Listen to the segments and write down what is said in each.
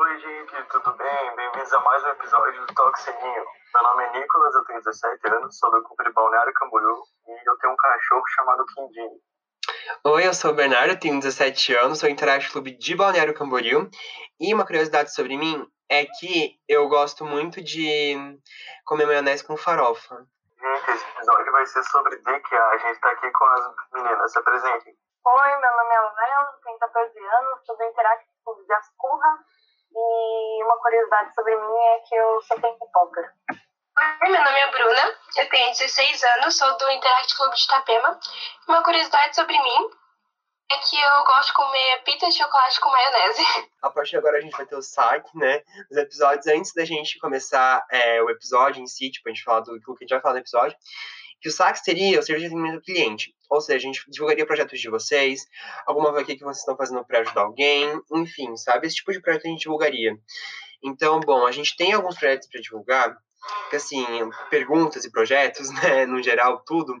Oi, gente, tudo bem? Bem-vindos a mais um episódio do Toque. Meu nome é Nicolas, eu tenho 17 anos, sou do clube de Balneário Camboriú e eu tenho um cachorro chamado Quindini. Oi, eu sou o Bernardo, tenho 17 anos, sou Interact Clube de Balneário Camboriú. E uma curiosidade sobre mim é que eu gosto muito de comer maionese com farofa. Gente, esse episódio vai ser sobre DQA. A gente tá aqui com as meninas. Se apresentem. Oi, meu nome é Lela, tenho 14 anos, sou do Interact Clube de Ascurra. E uma curiosidade sobre mim é que eu sou pickpocker. Oi, meu nome é Bruna, eu tenho 16 anos, sou do Interact Clube de Itapema. Uma curiosidade sobre mim é que eu gosto de comer pizza de chocolate com maionese. A partir de agora a gente vai ter o saque, né? Os episódios, antes da gente começar é, o episódio em si, tipo, a gente falar do que a gente vai falar no episódio, que o saque seria o serviço de atendimento do cliente. Ou seja, a gente divulgaria projetos de vocês, alguma coisa que vocês estão fazendo para ajudar alguém, enfim, sabe? Esse tipo de projeto a gente divulgaria. Então, bom, a gente tem alguns projetos para divulgar, que assim, perguntas e projetos, né, no geral, tudo.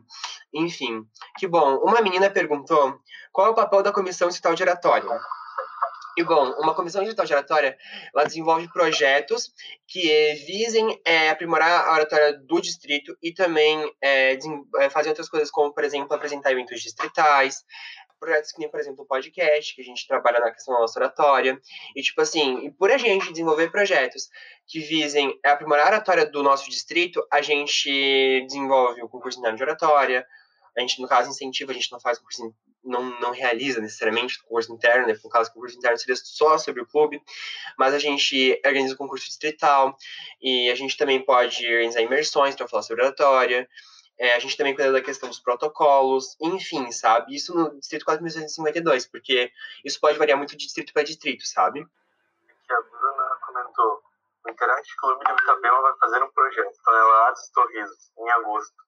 Enfim, que bom. Uma menina perguntou qual é o papel da comissão estatal giratória. E bom, uma comissão digital giratória, ela desenvolve projetos que visem é, aprimorar a oratória do distrito e também é, fazer outras coisas, como, por exemplo, apresentar eventos distritais, projetos que nem, por exemplo, o podcast, que a gente trabalha na questão da nossa oratória. E, tipo assim, e por a gente desenvolver projetos que visem aprimorar a oratória do nosso distrito, a gente desenvolve o concurso de oratória, a gente, no caso, incentiva, a gente não faz concurso não, não realiza necessariamente o concurso interno, né? Por causa do concurso interno seria só sobre o clube, mas a gente organiza o concurso distrital e a gente também pode organizar imersões para falar sobre oratória. É, a gente também cuida da questão dos protocolos, enfim, sabe? Isso no Distrito 4152, porque isso pode variar muito de distrito para distrito, sabe? Que a Bruna comentou, o Interact Clube de Itapema vai fazer um projeto, Toneladas de Torrisos, em agosto.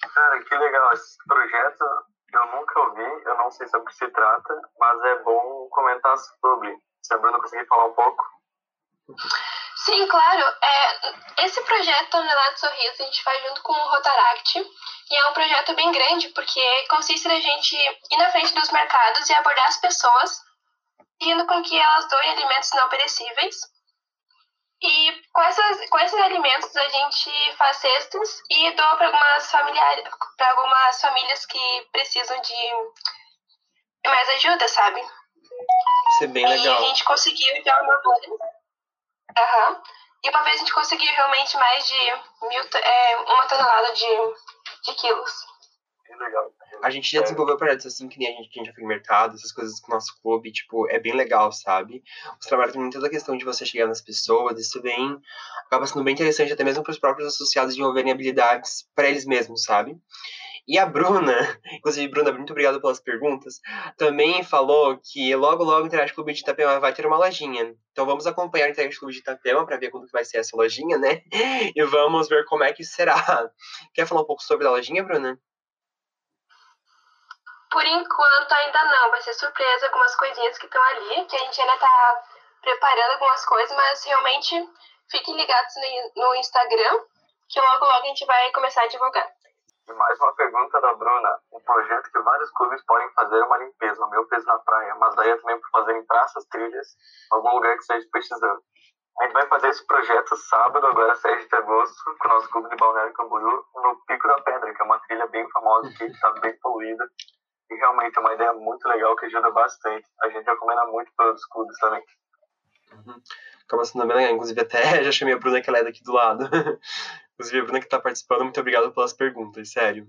Cara, que legal, esse projeto eu nunca ouvi, eu não sei sobre o que se trata, mas é bom comentar sobre. Se a Bruna conseguir falar um pouco. Sim, claro. É, esse projeto Tonelada Sorriso a gente faz junto com o Rotaract e é um projeto bem grande porque consiste na gente ir na frente dos mercados e abordar as pessoas, pedindo com que elas doem alimentos não perecíveis e com, essas, com esses alimentos a gente faz cestas e doa para algumas, familiares, algumas famílias que precisam de mais ajuda, sabe? Isso é bem legal. E a gente conseguiu já uma vez. Uhum. E uma vez a gente conseguiu realmente mais de mil, é, uma tonelada de, de quilos legal. A gente já desenvolveu projetos assim, que nem a gente, que a gente já foi no mercado, essas coisas com o nosso clube, tipo, é bem legal, sabe? Os trabalhos tem toda a questão de você chegar nas pessoas, isso vem, acaba sendo bem interessante até mesmo para os próprios associados desenvolverem habilidades para eles mesmos, sabe? E a Bruna, inclusive, Bruna, muito obrigado pelas perguntas, também falou que logo, logo o Internet Clube de Itapema vai ter uma lojinha. Então vamos acompanhar o Internet Clube de Itapema para ver quando que vai ser essa lojinha, né? E vamos ver como é que será. Quer falar um pouco sobre a lojinha, Bruna? Por enquanto ainda não, vai ser surpresa algumas coisinhas que estão ali, que a gente ainda tá preparando algumas coisas, mas realmente fiquem ligados no Instagram, que logo logo a gente vai começar a divulgar. E mais uma pergunta da Bruna. Um projeto que vários clubes podem fazer é uma limpeza, o meu peso na praia, mas daí é também para fazer em praças, trilhas, algum lugar que esteja precisando. A gente vai fazer esse projeto sábado, agora 7 de agosto, com o nosso clube de Balneário Camboriú, no Pico da Pedra, que é uma trilha bem famosa que está bem poluída. E realmente é uma ideia muito legal que ajuda bastante. A gente recomenda muito para outros clubes também. Uhum. Acaba sendo bem legal. Inclusive, até já chamei a Bruna, que ela é daqui do lado. Inclusive, a Bruna que está participando, muito obrigado pelas perguntas, sério.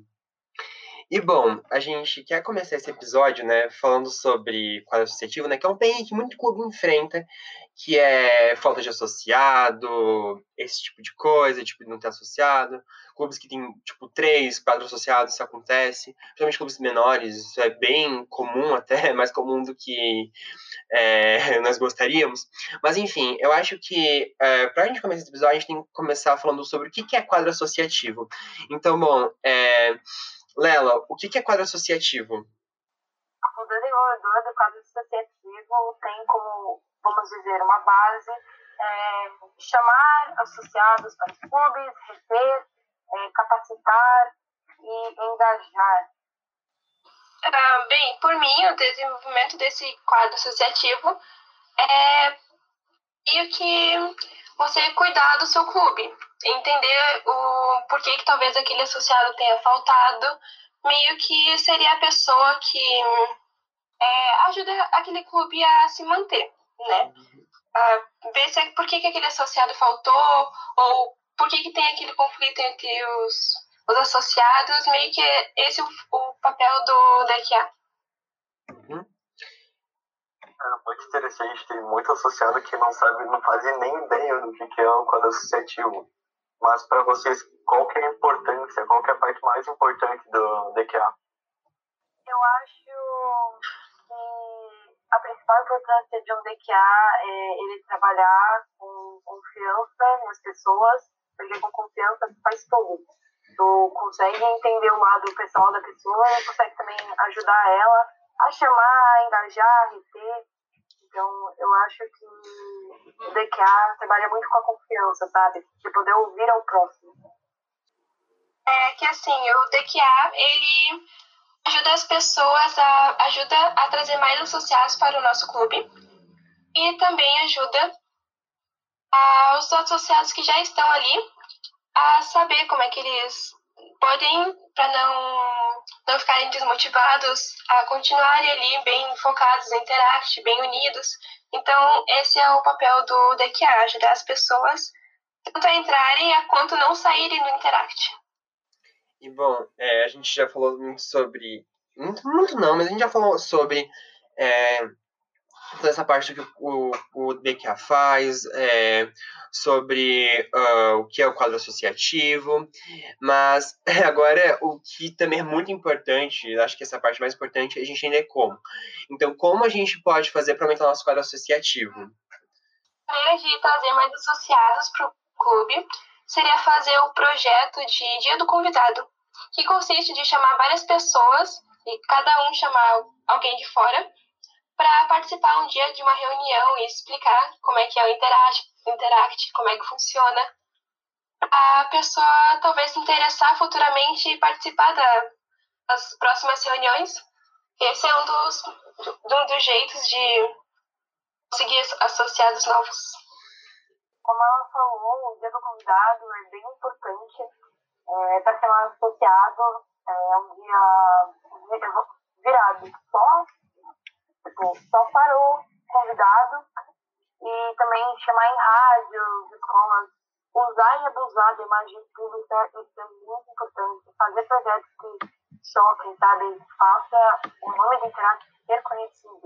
E bom, a gente quer começar esse episódio, né, falando sobre quadro associativo, né, que é um pain que muito clube enfrenta, que é falta de associado, esse tipo de coisa, tipo de não ter associado. Clubes que tem, tipo, três, quatro associados, isso acontece. Principalmente clubes menores, isso é bem comum até, mais comum do que é, nós gostaríamos. Mas, enfim, eu acho que é, para a gente começar esse episódio, a gente tem que começar falando sobre o que é quadro associativo. Então, bom, é Lela, o que é quadro associativo? O desenvolvedor do quadro associativo tem como, vamos dizer, uma base é, chamar associados para os clubes, reter, é, capacitar e engajar. Ah, bem, por mim, o desenvolvimento desse quadro associativo é que você cuidar do seu clube, entender o porquê que talvez aquele associado tenha faltado, meio que seria a pessoa que é, ajuda aquele clube a se manter, né? Ver se é, por que, que aquele associado faltou, ou por que, que tem aquele conflito entre os, os associados, meio que esse é o, o papel do DQA. Uhum. É muito interessante, tem muito associado que não sabe, não faz nem ideia do que é o quadro associativo. Mas para vocês, qual que é a importância, qual que é a parte mais importante do DQA? Eu acho que a principal importância de um DQA é ele trabalhar com confiança nas pessoas, porque com confiança faz tudo. Tu consegue entender o lado pessoal da pessoa e consegue também ajudar ela a chamar, a engajar, a reter. Então, eu acho que o DQA trabalha muito com a confiança, sabe? De poder ouvir ao próximo. É que assim, o DQA, ele ajuda as pessoas a ajuda a trazer mais associados para o nosso clube e também ajuda os associados que já estão ali a saber como é que eles podem, para não, não ficarem desmotivados, a continuarem ali bem focados no Interact, bem unidos. Então, esse é o papel do DQA, ajudar as pessoas tanto a entrarem a quanto não saírem do Interact. E bom, é, a gente já falou muito sobre. Muito, muito não, mas a gente já falou sobre é, toda essa parte que o, o faz, é, sobre uh, o que é o quadro associativo, mas agora o que também é muito importante, acho que essa parte mais importante, é a gente entender como. Então, como a gente pode fazer para aumentar o nosso quadro associativo? A maneira de trazer mais associados para o clube seria fazer o projeto de Dia do Convidado, que consiste de chamar várias pessoas e cada um chamar alguém de fora para participar um dia de uma reunião e explicar como é que é o Interact, Interact como é que funciona. A pessoa talvez se interessar futuramente e participar da, das próximas reuniões. Esse é um dos, um dos jeitos de conseguir associados novos. Como ela falou, o dia do convidado é bem importante é, para ser um associado. É um dia virado só Tipo, só parou convidado e também chamar em rádios, escolas, usar e abusar da imagem pública, isso é muito importante. Fazer projetos que choquem, sabe? Faça o nome do Interact ser conhecido.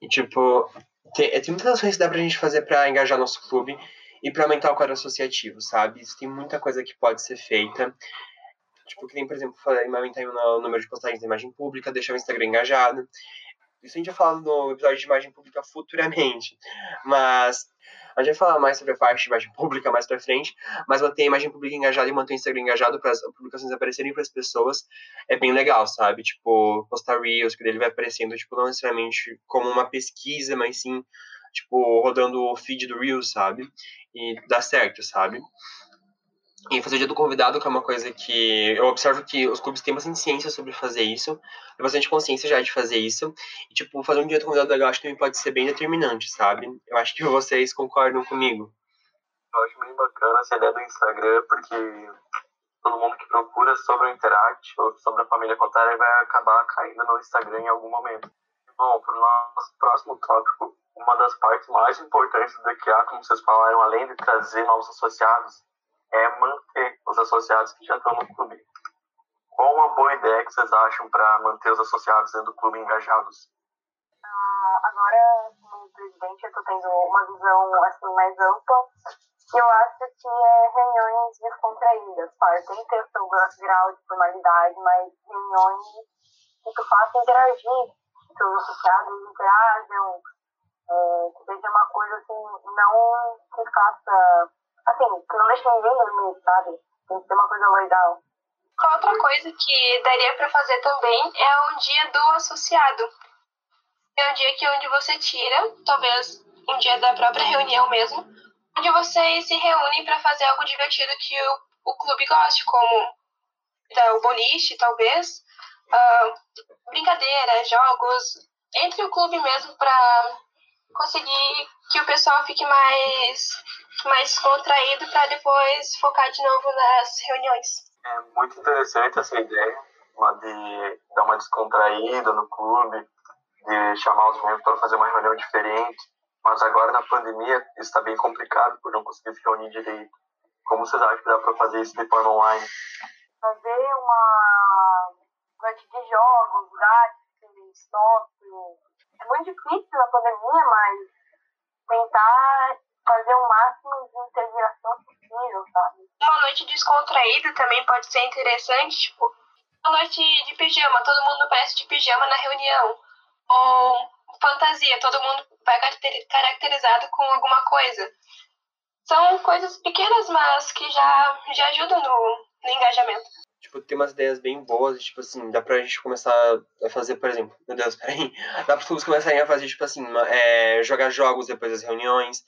E, tipo, tem, tem muitas ações que dá pra gente fazer pra engajar nosso clube e pra aumentar o quadro associativo, sabe? Isso tem muita coisa que pode ser feita. Tipo, que nem, por exemplo, aumentar o número de postagens da imagem pública, deixar o Instagram engajado. Isso a gente vai falar no episódio de imagem pública futuramente. Mas a gente vai falar mais sobre a parte de imagem pública mais pra frente. Mas manter a imagem pública engajada e manter o Instagram engajado para as publicações aparecerem para as pessoas é bem legal, sabe? Tipo, postar Reels, que ele vai aparecendo, tipo, não necessariamente como uma pesquisa, mas sim, tipo, rodando o feed do Reels, sabe? E dá certo, sabe? E fazer o dia do convidado, que é uma coisa que eu observo que os clubes têm bastante ciência sobre fazer isso, tem bastante consciência já de fazer isso. E, tipo, fazer um dia do convidado legal acho que também pode ser bem determinante, sabe? Eu acho que vocês concordam comigo. Eu acho bem bacana essa ideia do Instagram, porque todo mundo que procura sobre o Interact ou sobre a família Cotária vai acabar caindo no Instagram em algum momento. Bom, para o nosso próximo tópico, uma das partes mais importantes do DQA, como vocês falaram, além de trazer novos associados, é manter os associados que já estão no clube. Qual uma boa ideia que vocês acham para manter os associados dentro do clube engajados? Uh, agora, como presidente, eu estou tendo uma visão assim, mais ampla e eu acho que é reuniões descontraídas, claro, tem que ter seu grau de formalidade, mas reuniões que tu faça interagir, que os associados interajam, é, que seja uma coisa assim, não que faça assim, que não deixa ninguém dormir, sabe? Tem que ser uma coisa legal. Outra coisa que daria para fazer também é um dia do associado. É um dia que onde você tira, talvez um dia da própria reunião mesmo, onde vocês se reúnem para fazer algo divertido que o, o clube goste, como o boliche, talvez, uh, brincadeira, jogos, entre o clube mesmo para conseguir que o pessoal fique mais, mais contraído para depois focar de novo nas reuniões. É muito interessante essa ideia uma de dar uma descontraída no clube, de chamar os membros para fazer uma reunião diferente. Mas agora na pandemia isso está bem complicado por não conseguir se reunir direito. Como vocês acham que dá para fazer isso de forma online? Fazer uma noite de jogos, grátis, stop. É muito difícil na pandemia, mas tentar fazer o máximo de integração possível, sabe? Uma noite descontraída também pode ser interessante, tipo, uma noite de pijama, todo mundo parece de pijama na reunião. Ou fantasia, todo mundo vai caracterizado com alguma coisa. São coisas pequenas, mas que já, já ajudam no, no engajamento. Tipo, tem umas ideias bem boas, tipo assim, dá pra gente começar a fazer, por exemplo, meu Deus, peraí, dá pra todos começarem a fazer, tipo assim, é, jogar jogos depois das reuniões,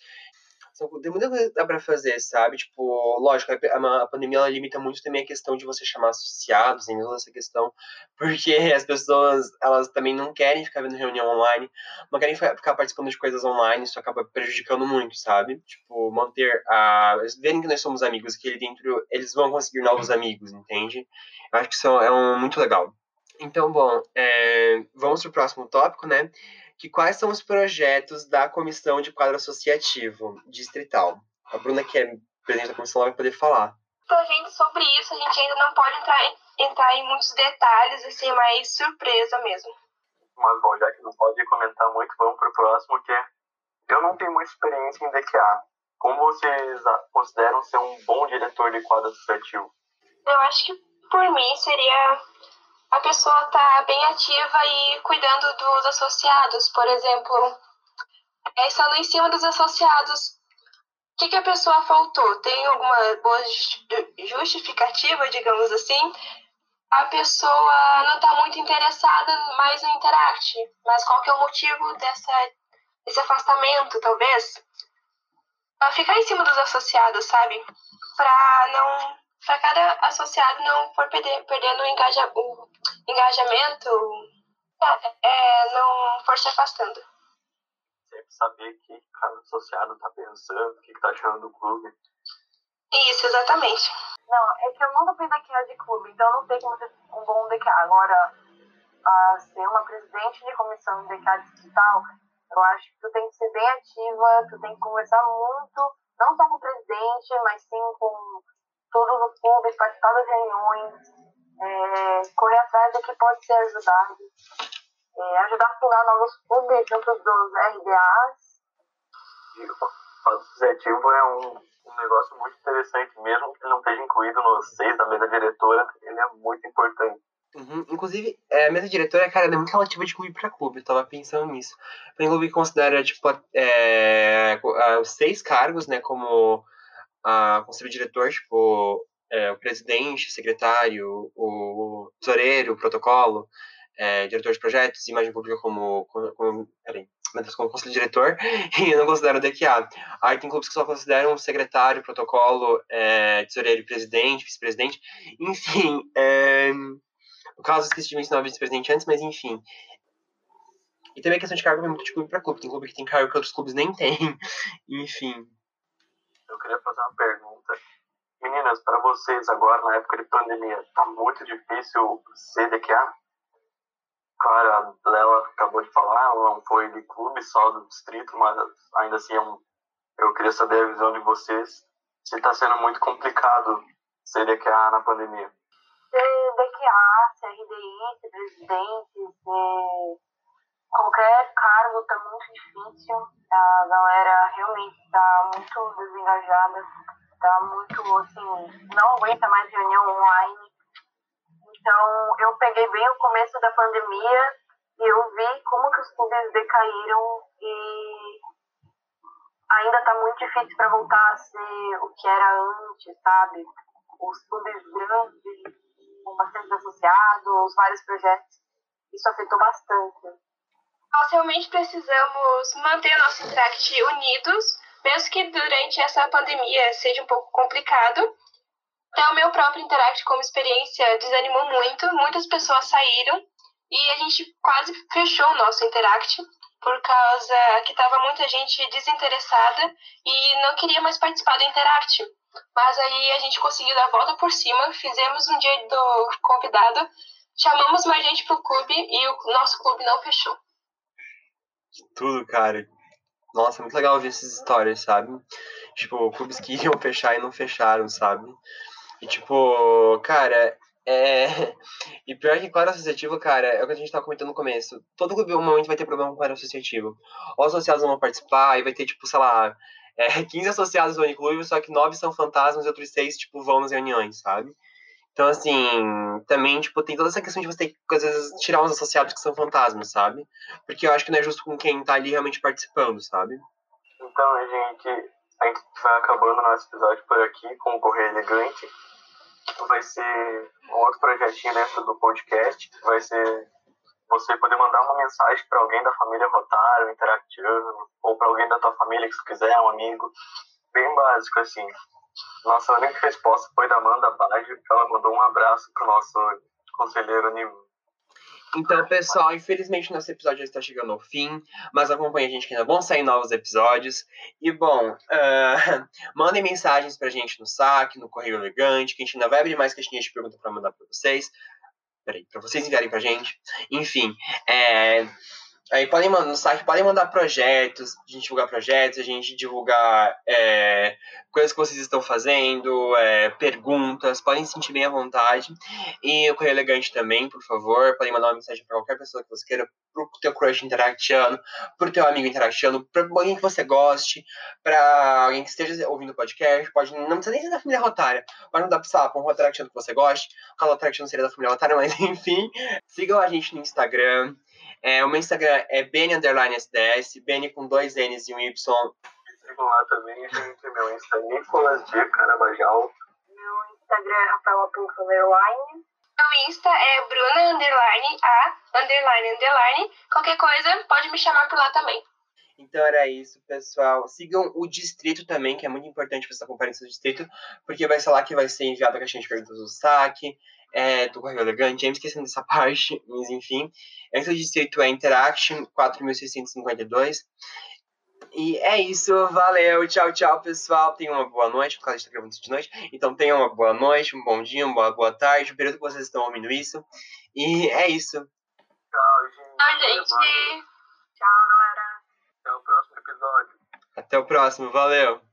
são, tem muita coisa que dá pra fazer, sabe? Tipo, lógico, a, a pandemia ela limita muito também a questão de você chamar associados em toda essa questão, porque as pessoas, elas também não querem ficar vendo reunião online, não querem ficar participando de coisas online, isso acaba prejudicando muito, sabe? Tipo, manter a. verem que nós somos amigos, que dentro eles vão conseguir novos amigos, entende? Eu acho que isso é um, muito legal. Então, bom, é, vamos pro próximo tópico, né? Que quais são os projetos da Comissão de Quadro Associativo Distrital. A Bruna, que é presidente da comissão, vai poder falar. Então, gente, sobre isso, a gente ainda não pode entrar em, entrar em muitos detalhes, assim, mais surpresa mesmo. Mas, bom, já que não pode comentar muito, vamos para o próximo, que é... Eu não tenho muita experiência em DQA. Como vocês consideram ser um bom diretor de quadro associativo? Eu acho que, por mim, seria a pessoa está bem ativa e cuidando dos associados, por exemplo, é, estando em cima dos associados. O que, que a pessoa faltou? Tem alguma boa justificativa, digamos assim? A pessoa não está muito interessada mais no Interact, mas qual que é o motivo dessa, desse afastamento, talvez? Ficar em cima dos associados, sabe? Para não para cada associado não for perder, perdendo o, engaja, o engajamento, é, é, não for se afastando. Sempre saber o que cada associado está pensando, o que está achando do clube. Isso, exatamente. Não, é que eu nunca fui DQA de clube, então eu não sei como ser um bom DQA. Agora, a ser uma presidente de comissão de DQA digital, eu acho que tu tem que ser bem ativa, tu tem que conversar muito, não só com o presidente, mas sim com todos os clubes, participar das reuniões, é, correr atrás do que pode ser ajudado, é, ajudar a fundar novos clubes junto dos RDAs. O associativo é um, um negócio muito interessante, mesmo que ele não esteja incluído nos seis da mesa diretora, ele é muito importante. Uhum. Inclusive, é, a mesa diretora, cara, é muito relativa de clube para clube. Eu tava pensando nisso. Tem clube que considera, tipo, é, os seis cargos, né, como a conselho diretor, tipo, é, o presidente, o secretário, o tesoureiro, o protocolo, é, diretor de projetos, imagem pública como, como, como peraí, como conselho diretor, e eu não considero DQA. Aí tem clubes que só consideram secretário, protocolo, é, tesoureiro, presidente, vice-presidente, enfim, é, no caso, esqueci de mencionar o vice-presidente antes, mas enfim. E também a questão de cargo é muito de clube para clube. Tem clube que tem cargo que outros clubes nem têm. enfim eu queria fazer uma pergunta. Meninas, para vocês agora, na época de pandemia, tá muito difícil ser DQA? Claro, a Lela acabou de falar, ela não foi de clube, só do distrito, mas ainda assim é um, eu queria saber a visão de vocês. Se está sendo muito complicado ser DQA na pandemia. Ser DQA, ser RDI, ser presidente, ser qualquer cargo está muito difícil. A galera realmente está muito desengajada, está muito assim, não aguenta mais reunião online. Então eu peguei bem o começo da pandemia e eu vi como que os clubes decaíram e ainda está muito difícil para voltar a ser o que era antes, sabe? Os clubes grandes, com bastante associados, vários projetos, isso afetou bastante nós realmente precisamos manter nosso Interact unidos, mesmo que durante essa pandemia seja um pouco complicado. Até o meu próprio Interact como experiência desanimou muito, muitas pessoas saíram e a gente quase fechou o nosso Interact. por causa que estava muita gente desinteressada e não queria mais participar do Interact. Mas aí a gente conseguiu dar a volta por cima, fizemos um dia do convidado, chamamos mais gente pro clube e o nosso clube não fechou. Tudo, cara. Nossa, muito legal ouvir essas histórias, sabe? Tipo, clubes que iam fechar e não fecharam, sabe? E tipo, cara, é... E pior que quadro associativo, cara, é o que a gente tava comentando no começo. Todo clube, um momento, vai ter problema com quadro associativo. Os associados vão participar e vai ter, tipo, sei lá, é, 15 associados no clube, só que 9 são fantasmas e outros 6, tipo, vão nas reuniões, sabe? Então, assim, também, tipo, tem toda essa questão de você ter que, às vezes, tirar uns associados que são fantasmas, sabe? Porque eu acho que não é justo com quem tá ali realmente participando, sabe? Então, gente, a gente vai acabando nosso episódio por aqui com o Correio Elegante. Vai ser um outro projetinho dentro do podcast. Vai ser você poder mandar uma mensagem para alguém da família Rotário, Interactiano, ou para alguém da tua família que você quiser, um amigo. Bem básico, assim. Nossa única resposta foi da Amanda Baggio, que ela mandou um abraço pro nosso conselheiro Nil. Então, pessoal, infelizmente nosso episódio já está chegando ao fim, mas acompanhe a gente que ainda vão sair novos episódios. E, bom, uh, mandem mensagens pra gente no saque, no Correio Elegante, que a gente ainda vai abrir mais caixinhas de pergunta para mandar para vocês. Peraí, pra vocês enviarem pra gente. Enfim, é Aí podem mandar no site, podem mandar projetos, a gente divulgar projetos, a gente divulgar é, coisas que vocês estão fazendo, é, perguntas, podem se sentir bem à vontade. E o Correio Elegante também, por favor, podem mandar uma mensagem para qualquer pessoa que você queira, pro teu crush interactiano, pro teu amigo interactiano, para alguém que você goste, para alguém que esteja ouvindo o podcast, pode, não precisa nem ser da família Rotária, pode mandar para um Rotaractiano que você goste, o Rotaractiano seria da família Rotária, mas enfim, sigam a gente no Instagram, é, o meu Instagram é Benny_SDS, Benny com dois N's e um Y. Sigam lá também, gente. Meu Instagram é Nicolas G. Carabajal. Meu Instagram é Rafael Apulfo Underline. Meu Insta é Bruna Underline A Underline Underline. Qualquer coisa, pode me chamar por lá também. Então era isso, pessoal. Sigam o distrito também, que é muito importante você acompanhar esse distrito, porque vai ser lá que vai ser enviado a caixinha de perguntas do saque, é, do Correio Elegante, já me esquecendo dessa parte, mas enfim. Esse distrito é Interaction 4652. E é isso, valeu, tchau, tchau, pessoal. Tenham uma boa noite, porque a gente está gravando de noite. Então tenham uma boa noite, um bom dia, uma boa, boa tarde, o período que vocês estão ouvindo isso. E é isso. Tchau, gente. Tchau, gente. Tchau, galera. Até o próximo episódio. Até o próximo, valeu.